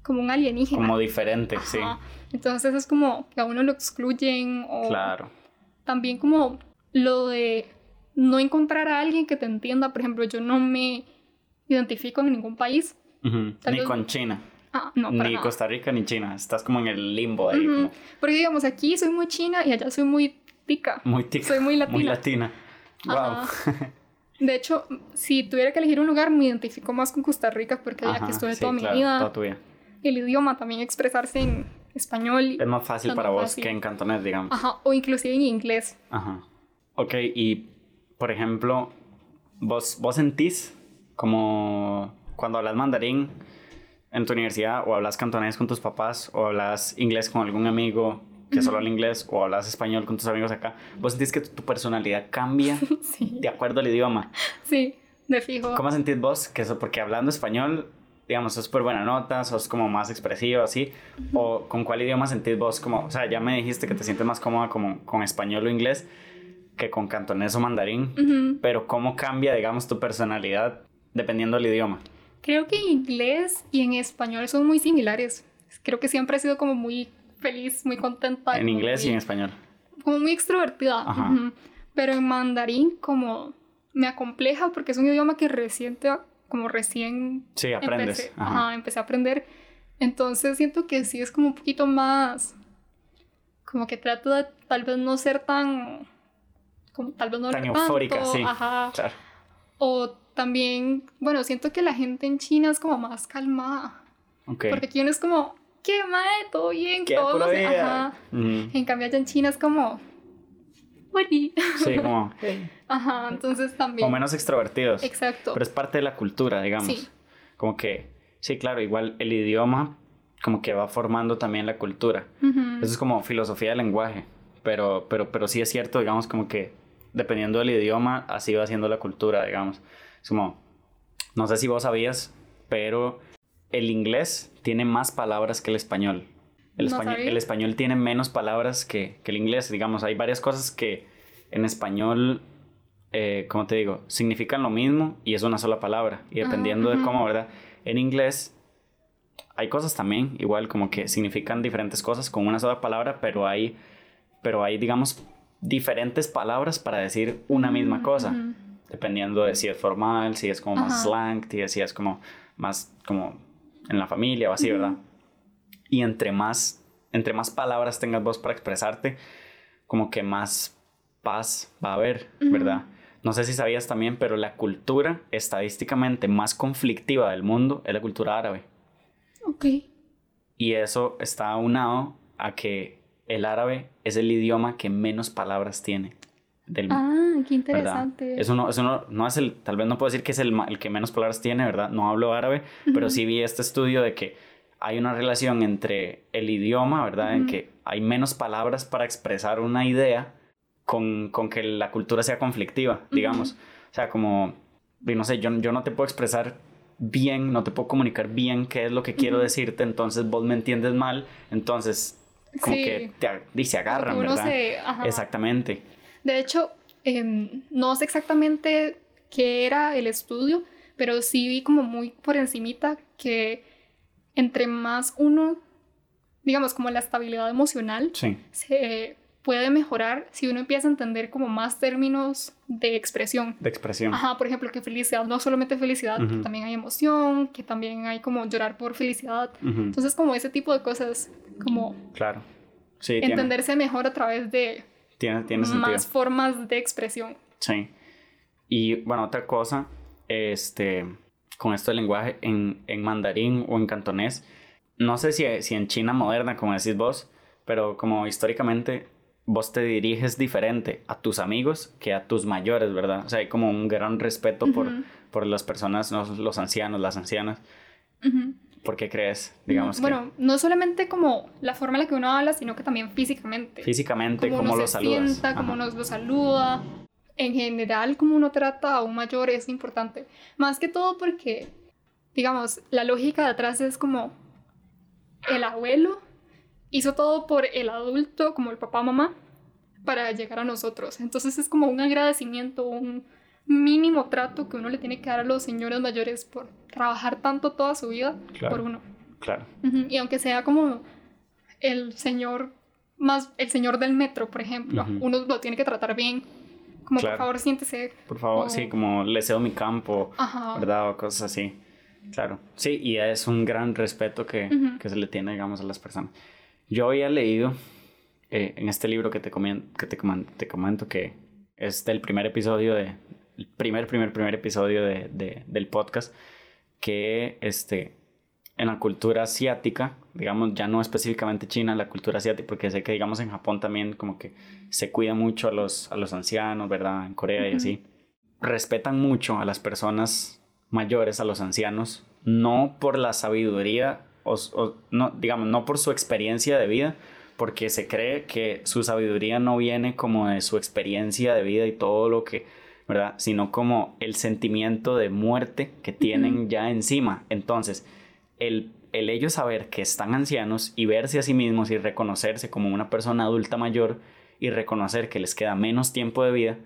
como un alienígena. Como diferente, sí. Ajá. Entonces es como que a uno lo excluyen o Claro. también como lo de no encontrar a alguien que te entienda. Por ejemplo, yo no me identifico en ningún país. Ujú. Tal Ni vez- con China. Ah, no, ni nada. Costa Rica ni China. Estás como en el limbo ahí. Ujú. como Porque digamos, aquí soy muy china y allá soy muy tica. muy tica. Soy muy latina. Muy latina. Wow. Ajá. De hecho, si tuviera que elegir un lugar, me identifico más con Costa Rica porque allá que estuve toda mi vida. Toda tu vida. El idioma también expresarse en español. Es más fácil para vos fácil. que en cantonés, digamos. Ajá, o inclusive en inglés. Ajá. Ok, y por ejemplo, vos, vos sentís como cuando hablas mandarín en tu universidad o hablas cantonés con tus papás o hablas inglés con algún amigo que solo habla inglés o hablas español con tus amigos acá, vos sentís que tu, tu personalidad cambia Sí, de acuerdo al idioma. sí, de fijo. ¿Cómo sentís vos que eso? Porque hablando español, digamos, sos súper buena nota, sos como más expresivo, así. ¿O con cuál idioma sentís vos como, o sea, ya me dijiste que te sientes más cómoda como con español o inglés que con cantonés o mandarín, Ujú. pero ¿cómo cambia, digamos, tu personalidad dependiendo del idioma? Creo que en inglés y en español son muy similares. Creo que siempre he sido como muy feliz, muy contenta. En inglés y muy- en español. como muy extrovertida. Ajá. ujú. Pero en mandarín como me acompleja porque es un idioma que recién te- como recién Sí, aprendes. empecé, Ajá. ajá, empecé a aprender. Entonces siento que sí es como un poquito más como que trato de tal vez no ser tan como tal vez no Tan hablar tanto, eufórica, sí. ajá. Claro. O también, bueno, siento que la gente en China es como más calmada. Ok. Porque aquí uno es como, ¿qué mae? ¿Todo bien? ¿Qué Todos, pura vida? ajá. En cambio allá en China es como. Sí, como... Ajá, entonces también. O menos extrovertidos. Exacto. Pero es parte de la cultura, digamos. Sí. Como que, sí, claro, igual el idioma como que va formando también la cultura. Ujú. Eso es como filosofía del lenguaje, pero, pero, pero sí es cierto, digamos, como que dependiendo del idioma, así va siendo la cultura, digamos. Es como, no sé si vos sabías, pero el inglés tiene más palabras que el español. El, No español, sabía. el español tiene menos palabras que, que el inglés, digamos. Hay varias cosas que en español, eh, como te digo, significan lo mismo y es una sola palabra. Y Ah, dependiendo de cómo, ¿verdad? En inglés hay cosas también, igual como que significan diferentes cosas con una sola palabra, pero hay, pero hay, digamos, diferentes palabras para decir una misma cosa, dependiendo de si es formal, si es como más slang, si es, si es como más como en la familia o así, ¿verdad? Y entre más, entre más palabras tengas vos para expresarte, como que más paz va a haber, Ujú. ¿verdad? No sé si sabías también, pero la cultura estadísticamente más conflictiva del mundo es la cultura árabe. Ok. Y eso está aunado a que el árabe es el idioma que menos palabras tiene del mundo. Ah, qué ¿verdad? interesante. Eso no, eso no, no es el, tal vez no puedo decir que es el, el que menos palabras tiene, ¿verdad? No hablo árabe, pero Ujú. sí vi este estudio de que hay una relación entre el idioma, ¿verdad? En que hay menos palabras para expresar una idea con, con que la cultura sea conflictiva, digamos. O sea, como, no sé, yo, yo no te puedo expresar bien, no te puedo comunicar bien qué es lo que quiero decirte, entonces vos me entiendes mal, entonces como que te dice agarran, ¿verdad? Exactamente. De hecho, em, no sé exactamente qué era el estudio, pero sí vi como muy por encimita que entre más uno, digamos, como la estabilidad emocional, se puede mejorar si uno empieza a entender como más términos de expresión. De expresión. Ajá, por ejemplo, que felicidad no solamente felicidad, que también hay emoción, que también hay como llorar por felicidad. Entonces, como ese tipo de cosas, como... Claro. Sí, entenderse mejor a través de tiene, tiene más formas de expresión. Sí. Y bueno, otra cosa, este, con esto del lenguaje en, en mandarín o en cantonés, no sé si, si en China moderna, como decís vos, pero como históricamente vos te diriges diferente a tus amigos que a tus mayores, ¿verdad? O sea, hay como un gran respeto por, por las personas, los, ancianos, las ancianas. ¿Por qué crees? Digamos bueno, no solamente como la forma en la que uno habla, sino que también físicamente. Físicamente, cómo, cómo lo saludas. Sienta, cómo nos lo saluda. En general, cómo uno trata a un mayor es importante. Más que todo porque, digamos, la lógica de atrás es como el abuelo hizo todo por el adulto, como el papá, mamá, para llegar a nosotros. Entonces es como un agradecimiento, un mínimo trato que uno le tiene que dar a los señores mayores por trabajar tanto toda su vida por uno. Claro. Y aunque sea como el señor más, el señor del metro, por ejemplo, uno lo tiene que tratar bien. Como por favor siéntese. Por favor, sí, como le cedo mi campo, ¿verdad? O cosas así. Claro. Sí, y es un gran respeto que, que se le tiene, digamos, a las personas. Yo había leído eh, en este libro que te, que te, te, comento que es del primer episodio de el primer primer primer episodio de, de, del podcast que este en la cultura asiática digamos ya no específicamente China la cultura asiática porque sé que digamos en Japón también como que se cuida mucho a los a los ancianos verdad en Corea y así. Respetan mucho a las personas mayores a los ancianos no por la sabiduría o, no, digamos, no por su experiencia de vida, porque se cree que su sabiduría no viene como de su experiencia de vida y todo lo que, ¿verdad? Sino como el sentimiento de muerte que tienen ya encima. Entonces, el, el ellos saber que están ancianos y verse a sí mismos y reconocerse como una persona adulta mayor y reconocer que les queda menos tiempo de vida,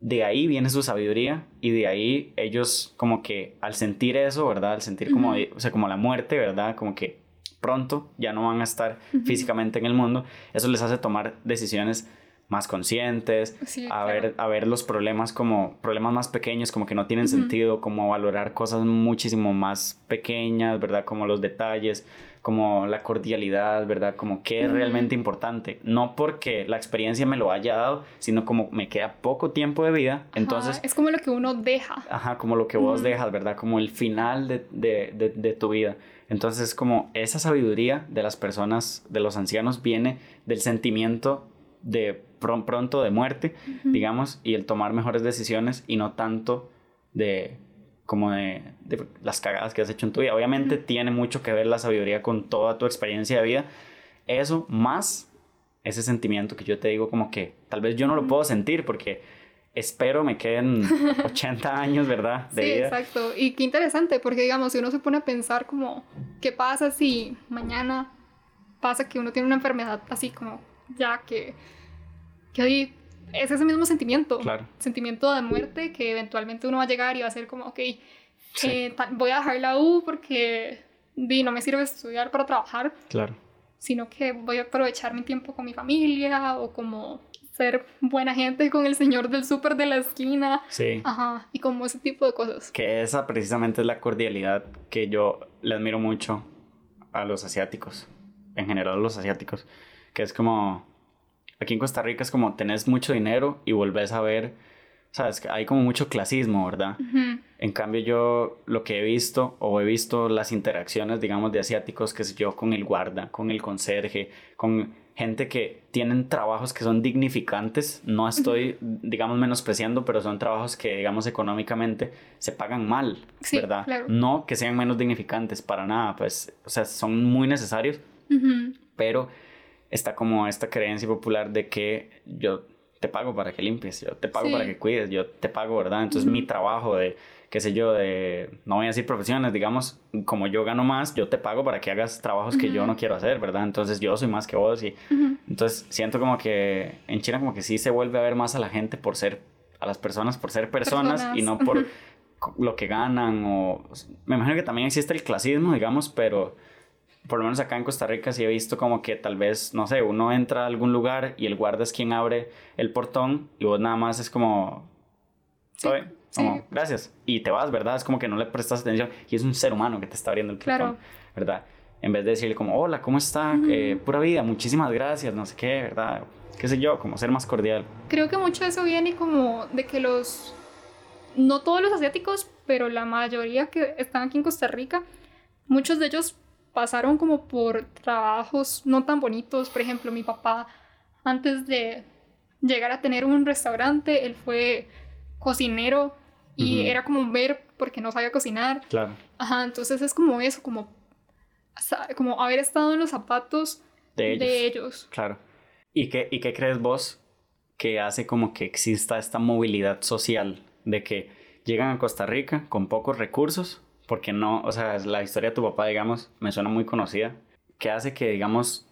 de ahí viene su sabiduría y de ahí ellos como que al sentir eso, ¿verdad? Al sentir como, o sea, como la muerte, ¿verdad? Como que pronto ya no van a estar físicamente en el mundo, eso les hace tomar decisiones más conscientes, a, ver, a ver los problemas como problemas más pequeños, como que no tienen sentido, como valorar cosas muchísimo más pequeñas, ¿verdad? Como los detalles, como la cordialidad, ¿verdad? Como qué es realmente importante. No porque la experiencia me lo haya dado, sino como me queda poco tiempo de vida. Entonces... Es como lo que uno deja. Ajá, como lo que vos dejas, ¿verdad? Como el final de, de, de, de tu vida. Entonces, como esa sabiduría de las personas, de los ancianos, viene del sentimiento de pronto de muerte, digamos, y el tomar mejores decisiones y no tanto de como de, las cagadas que has hecho en tu vida. Obviamente tiene mucho que ver la sabiduría con toda tu experiencia de vida. Eso más ese sentimiento que yo te digo como que tal vez yo no lo puedo sentir porque espero me queden 80 años, ¿verdad? De sí, exacto. Y qué interesante porque digamos, si uno se pone a pensar como, ¿qué pasa si mañana pasa que uno tiene una enfermedad así como ya que, que hoy es ese mismo sentimiento. Claro. Sentimiento de muerte que eventualmente uno va a llegar y va a ser como, ok, eh, voy a dejar la U porque no me sirve estudiar para trabajar. Claro. Sino que voy a aprovechar mi tiempo con mi familia o como ser buena gente con el señor del súper de la esquina. Sí. Ajá. Y como ese tipo de cosas. Que esa precisamente es la cordialidad que yo le admiro mucho a los asiáticos. En general a los asiáticos. Que es como Aquí en Costa Rica es como tenés mucho dinero y volvés a ver, sabes, hay como mucho clasismo, ¿verdad? En cambio yo lo que he visto o he visto las interacciones, digamos, de asiáticos, que sé yo, con el guarda, con el conserje, con gente que tienen trabajos que son dignificantes. No estoy, digamos, menospreciando, pero son trabajos que, digamos, económicamente se pagan mal, Sí, ¿verdad? claro. No que sean menos dignificantes, para nada, pues, o sea, son muy necesarios, pero está como esta creencia popular de que yo te pago para que limpies, yo te pago Sí. para que cuides, yo te pago, ¿verdad? Entonces mi trabajo de, qué sé yo, de, no voy a decir profesiones, digamos, como yo gano más, yo te pago para que hagas trabajos que yo no quiero hacer, ¿verdad? Entonces yo soy más que vos y entonces siento como que en China como que sí se vuelve a ver más a la gente por ser, a las personas por ser personas, Personas, y no por lo que ganan o me imagino que también existe el clasismo, digamos, pero por lo menos acá en Costa Rica sí he visto como que tal vez, no sé, uno entra a algún lugar y el guarda es quien abre el portón y vos nada más es como, Sí, "Todo bien", sí. como, gracias, y te vas, ¿verdad? Es como que no le prestas atención y es un ser humano que te está abriendo el portón, Claro. ¿verdad? En vez de decirle como, hola, ¿cómo está? Eh, pura vida, muchísimas gracias, no sé qué, ¿verdad? Qué sé yo, como ser más cordial. Creo que mucho de eso viene como de que los, no todos los asiáticos, pero la mayoría que están aquí en Costa Rica, muchos de ellos pasaron como por trabajos no tan bonitos. Por ejemplo, mi papá, antes de llegar a tener un restaurante, él fue cocinero y era como ver porque no sabía cocinar. Claro. Ajá, entonces es como eso, como, como haber estado en los zapatos De ellos. de ellos. Claro. ¿Y qué, ¿Y qué crees vos que hace como que exista esta movilidad social de que llegan a Costa Rica con pocos recursos? Porque no, o sea, la historia de tu papá, digamos, me suena muy conocida. ¿Qué hace que, digamos,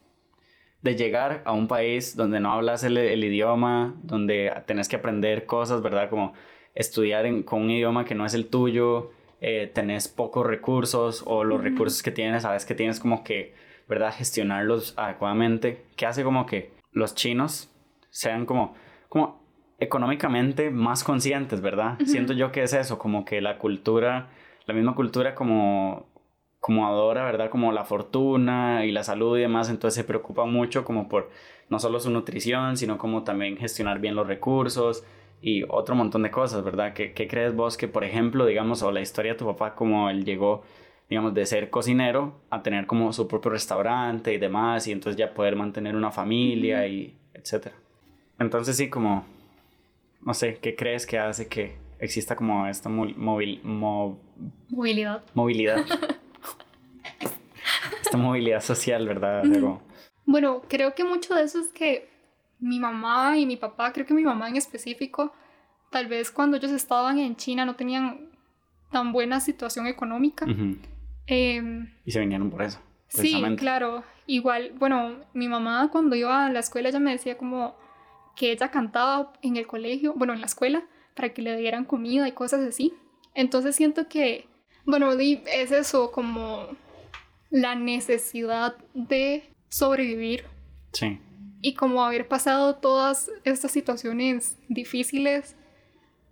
de llegar a un país donde no hablas el, el idioma, donde tenés que aprender cosas, ¿verdad? Como estudiar en- con un idioma que no es el tuyo, eh, tenés pocos recursos o los Ujú. recursos que tienes, sabes que tienes como que, ¿verdad? Gestionarlos adecuadamente. ¿Qué hace como que los chinos sean como, como económicamente más conscientes, ¿verdad? Ujú. Siento yo que es eso, como que la cultura, la misma cultura como como adora, ¿verdad? Como la fortuna y la salud y demás, entonces se preocupa mucho como por no solo su nutrición, sino como también gestionar bien los recursos y otro montón de cosas, ¿verdad? ¿Qué, qué crees vos que, por ejemplo, digamos, o la historia de tu papá, como él llegó, digamos, de ser cocinero a tener como su propio restaurante y demás, y entonces ya poder mantener una familia y etcétera? Entonces sí, como, no sé, ¿qué crees que hace que exista como esta movil- mo- Movilidad. movilidad. Esta movilidad social, ¿verdad? Bueno, creo que mucho de eso es que mi mamá y mi papá, creo que mi mamá en específico, tal vez cuando ellos estaban en China no tenían tan buena situación económica. Em, Y se vinieron por eso. sí, claro. Igual, bueno, mi mamá cuando iba a la escuela ella me decía como que ella cantaba en el colegio, bueno, en la escuela, para que le dieran comida y cosas así. Entonces siento que, bueno, es eso, como la necesidad de sobrevivir Sí. y como haber pasado todas estas situaciones difíciles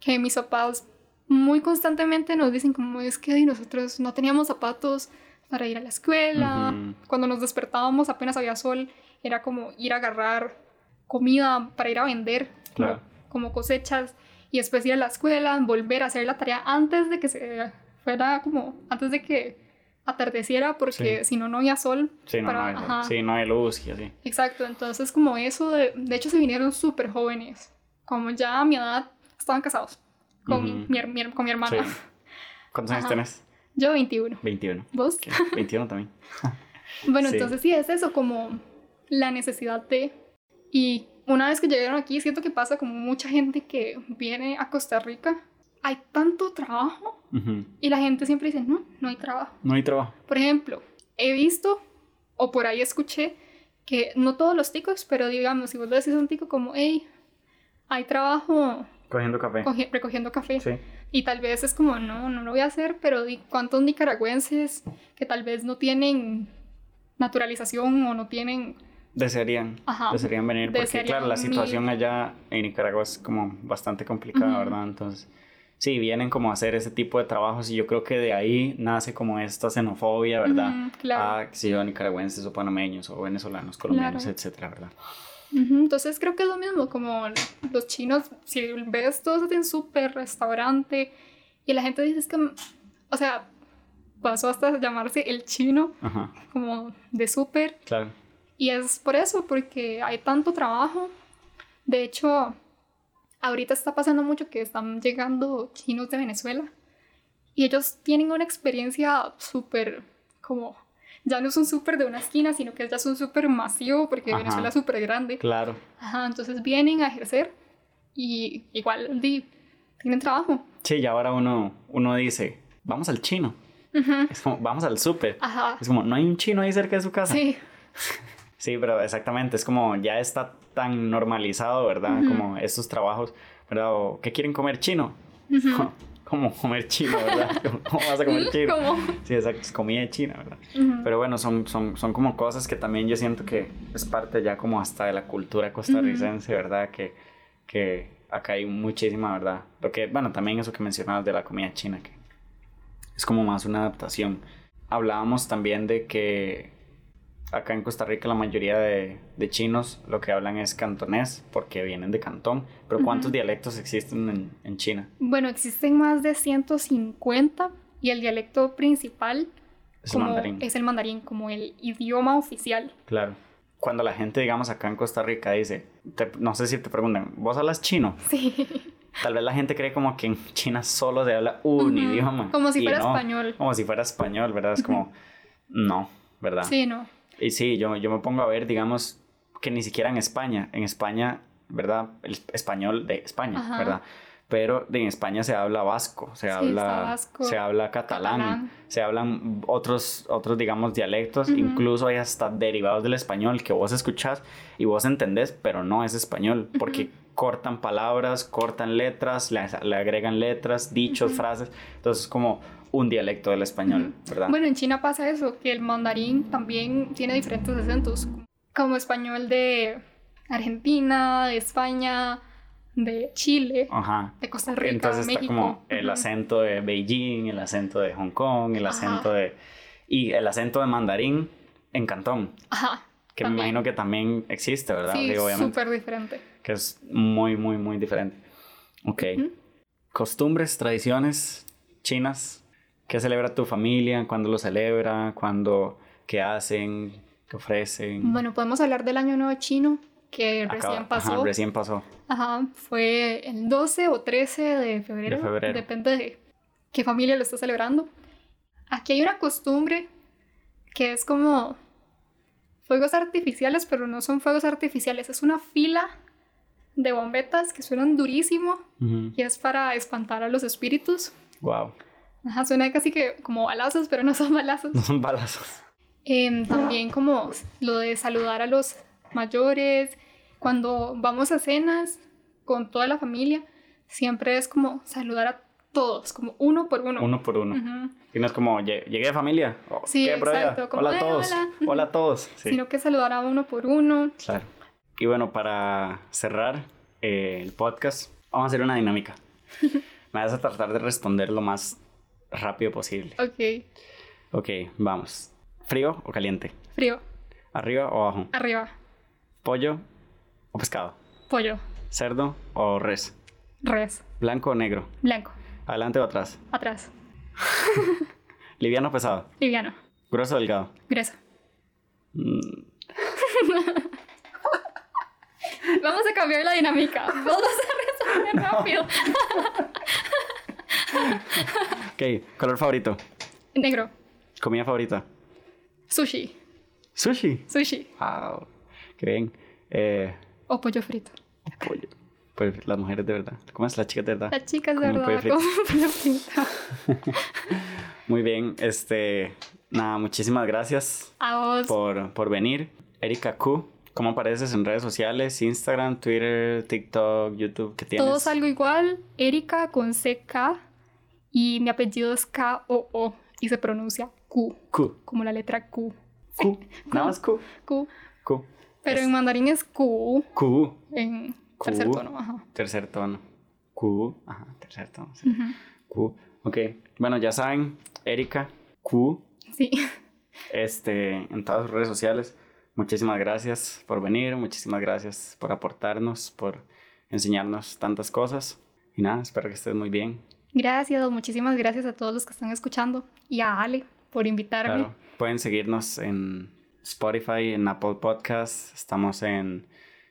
que mis papás muy constantemente nos dicen como es que nosotros no teníamos zapatos para ir a la escuela, Ujú. cuando nos despertábamos apenas había sol, era como ir a agarrar comida para ir a vender, como, Claro. como cosechas, y después ir a la escuela, volver a hacer la tarea antes de que se fuera como, antes de que atardeciera, porque Sí. si no, no había sol. Sí, no, para- no hay, ajá. sí, no hay luz y así. Exacto, entonces como eso, de, de hecho se vinieron súper jóvenes, como ya a mi edad estaban casados con, mi- con mi hermana. Sí. ¿Cuántos años tenés? Yo 21. 21. ¿Vos? Ok, 21 también. Bueno, Sí. entonces sí es eso, como la necesidad de... Y una vez que llegaron aquí, siento que pasa como mucha gente que viene a Costa Rica, hay tanto trabajo Ujú. y la gente siempre dice, no, no hay trabajo. No hay trabajo. Por ejemplo, he visto o por ahí escuché que no todos los ticos, pero digamos, si vos le decís a un tico como, hey, hay trabajo Cogiendo café. cogi- recogiendo café. Sí. Y tal vez es como, no, no lo voy a hacer, pero ¿cuántos nicaragüenses que tal vez no tienen naturalización o no tienen... Desearían. Ajá. Desearían venir. Porque, Desearían claro, la situación mil. allá en Nicaragua es como bastante complicada, Ujú. ¿verdad? Entonces, sí, vienen como a hacer ese tipo de trabajos y yo creo que de ahí nace como esta xenofobia, ¿verdad? Ujú, claro. A, si yo, nicaragüenses o panameños o venezolanos, colombianos, Claro. etcétera, ¿verdad? Ujú, Entonces creo que es lo mismo, como los chinos, si ves, todos tienen súper restaurante y la gente dice es que, o sea, pasó hasta llamarse el chino, como de súper, claro. Y es por eso, porque hay tanto trabajo. De hecho, ahorita está pasando mucho que están llegando chinos de Venezuela y ellos tienen una experiencia súper como ya no es un súper de una esquina, sino que ya es un súper masivo porque Venezuela es súper grande. Claro. Ajá, entonces vienen a ejercer y igual di, tienen trabajo. Sí, y ahora uno, uno dice, vamos al chino. Es como, vamos al súper. Ajá. Es como, no hay un chino ahí cerca de su casa. Sí. sí, pero exactamente, es como, ya está tan normalizado, ¿verdad? Como estos trabajos, ¿verdad? O, ¿Qué quieren comer chino? como comer chino, ¿verdad? ¿Cómo vas a comer chino? ¿Cómo? Sí, exacto, es comida china, ¿verdad? Pero bueno, son, son, son como cosas que también yo siento que es parte ya como hasta de la cultura costarricense, ¿verdad? Que, que acá hay muchísima, ¿verdad? Lo que, bueno, también eso que mencionabas de la comida china, que es como más una adaptación. Hablábamos también de que acá en Costa Rica la mayoría de, de, chinos lo que hablan es cantonés porque vienen de Cantón. Pero ¿cuántos dialectos existen en, en, China? Bueno, existen más de 150 y el dialecto principal es, el mandarín. es el mandarín como el idioma oficial. Claro. Cuando la gente, digamos, acá en Costa Rica dice, no sé si te preguntan, ¿vos hablas chino? Sí. Tal vez la gente cree como que en China solo se habla un idioma. Como si fuera español. Como si fuera español, ¿verdad? Es como, no, ¿verdad? Sí, no. Y sí, yo, yo me pongo a ver, digamos, que ni siquiera en España, en España, ¿verdad? El español de España, ¿verdad? Pero en España se habla vasco, se habla se habla catalán, se hablan otros otros digamos dialectos, incluso hay hasta derivados del español que vos escuchás y vos entendés, pero no es español, porque cortan palabras, cortan letras, le, le agregan letras, dichos, frases, entonces como un dialecto del español, ¿verdad? Bueno, en China pasa eso, que el mandarín también tiene diferentes acentos, como español de Argentina, de España, de Chile, de Costa Rica, Entonces está como el acento de Beijing, el acento de Hong Kong, el acento de... Y el acento de mandarín en Cantón. Ajá. Que me imagino que también existe, ¿verdad? Sí, súper diferente. Que es muy, muy, muy diferente. Ok. Costumbres, tradiciones chinas ¿Qué celebra tu familia? ¿Cuándo lo celebra? ¿Cuándo? ¿Qué hacen? ¿Qué ofrecen? Bueno, podemos hablar del Año Nuevo Chino, que recién pasó. Ajá, recién pasó. Ajá, fue el 12 o 13 de febrero. De febrero. Depende de qué familia lo está celebrando. Aquí hay una costumbre que es como fuegos artificiales, pero no son fuegos artificiales, es una fila de bombetas que suenan durísimo y es para espantar a los espíritus. Wow. Ajá, suena casi que como balazos, pero no son balazos. No son balazos. Em, también como lo de saludar a los mayores. Cuando vamos a cenas con toda la familia, siempre es como saludar a todos, como uno por uno. Uno por uno. Y no es como, llegué de familia. sí, ¿Qué, exacto. hola a todos. Hola, a todos. Sino que saludar a uno por uno. Claro. Y bueno, para cerrar eh, el podcast, vamos a hacer una dinámica. Me vas a tratar de responder lo más rápido posible. Ok. Ok, vamos. ¿Frío o caliente? Frío. ¿Arriba o abajo? Arriba. ¿Pollo o pescado? Pollo. ¿Cerdo o res? Res. ¿Blanco o negro? Blanco. ¿Adelante o atrás? Atrás. ¿Liviano o pesado? Liviano. ¿Grueso o delgado? Grueso. Mm. Vamos a cambiar la dinámica. Vamos a resolver rápido. Ok, color favorito. Negro. Comida favorita. Sushi. Sushi. Sushi. Wow. Qué bien. Eh, o pollo frito. pollo. Pues las mujeres de verdad. ¿Cómo es? Las chicas de verdad. Las chicas de verdad. pollo frito. Muy bien. Este. Nada, muchísimas gracias. A vos. Por, por venir. Erika Q. ¿Cómo apareces en redes sociales? Instagram, Twitter, TikTok, YouTube. ¿Qué tienes? Todo algo igual. Erika con CK y mi apellido es K-O-O y se pronuncia Q. Q. Como la letra Q. Q. Nada más Q. Q. Q. Pero en mandarín es Q. Q. En tercer tono, ajá. Tercer tono. Q. Ajá, tercer tono. Q. Ok. Bueno, ya saben, Erika Q. Sí. Este, en todas sus redes sociales. Muchísimas gracias por venir, muchísimas gracias por aportarnos, por enseñarnos tantas cosas. Y nada, espero que estés muy bien. Gracias, muchísimas gracias a todos los que están escuchando y a Ale por invitarme. Pueden seguirnos en Spotify, en Apple Podcasts, estamos en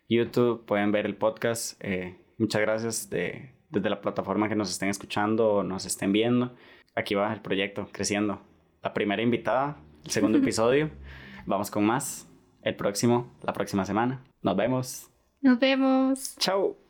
YouTube, pueden ver el podcast. Eh, muchas gracias de, desde la plataforma que nos estén escuchando o nos estén viendo. Aquí va el proyecto creciendo. La primera invitada, el segundo episodio. Vamos con más. El próximo, la próxima semana. Nos vemos. Nos vemos. Chao.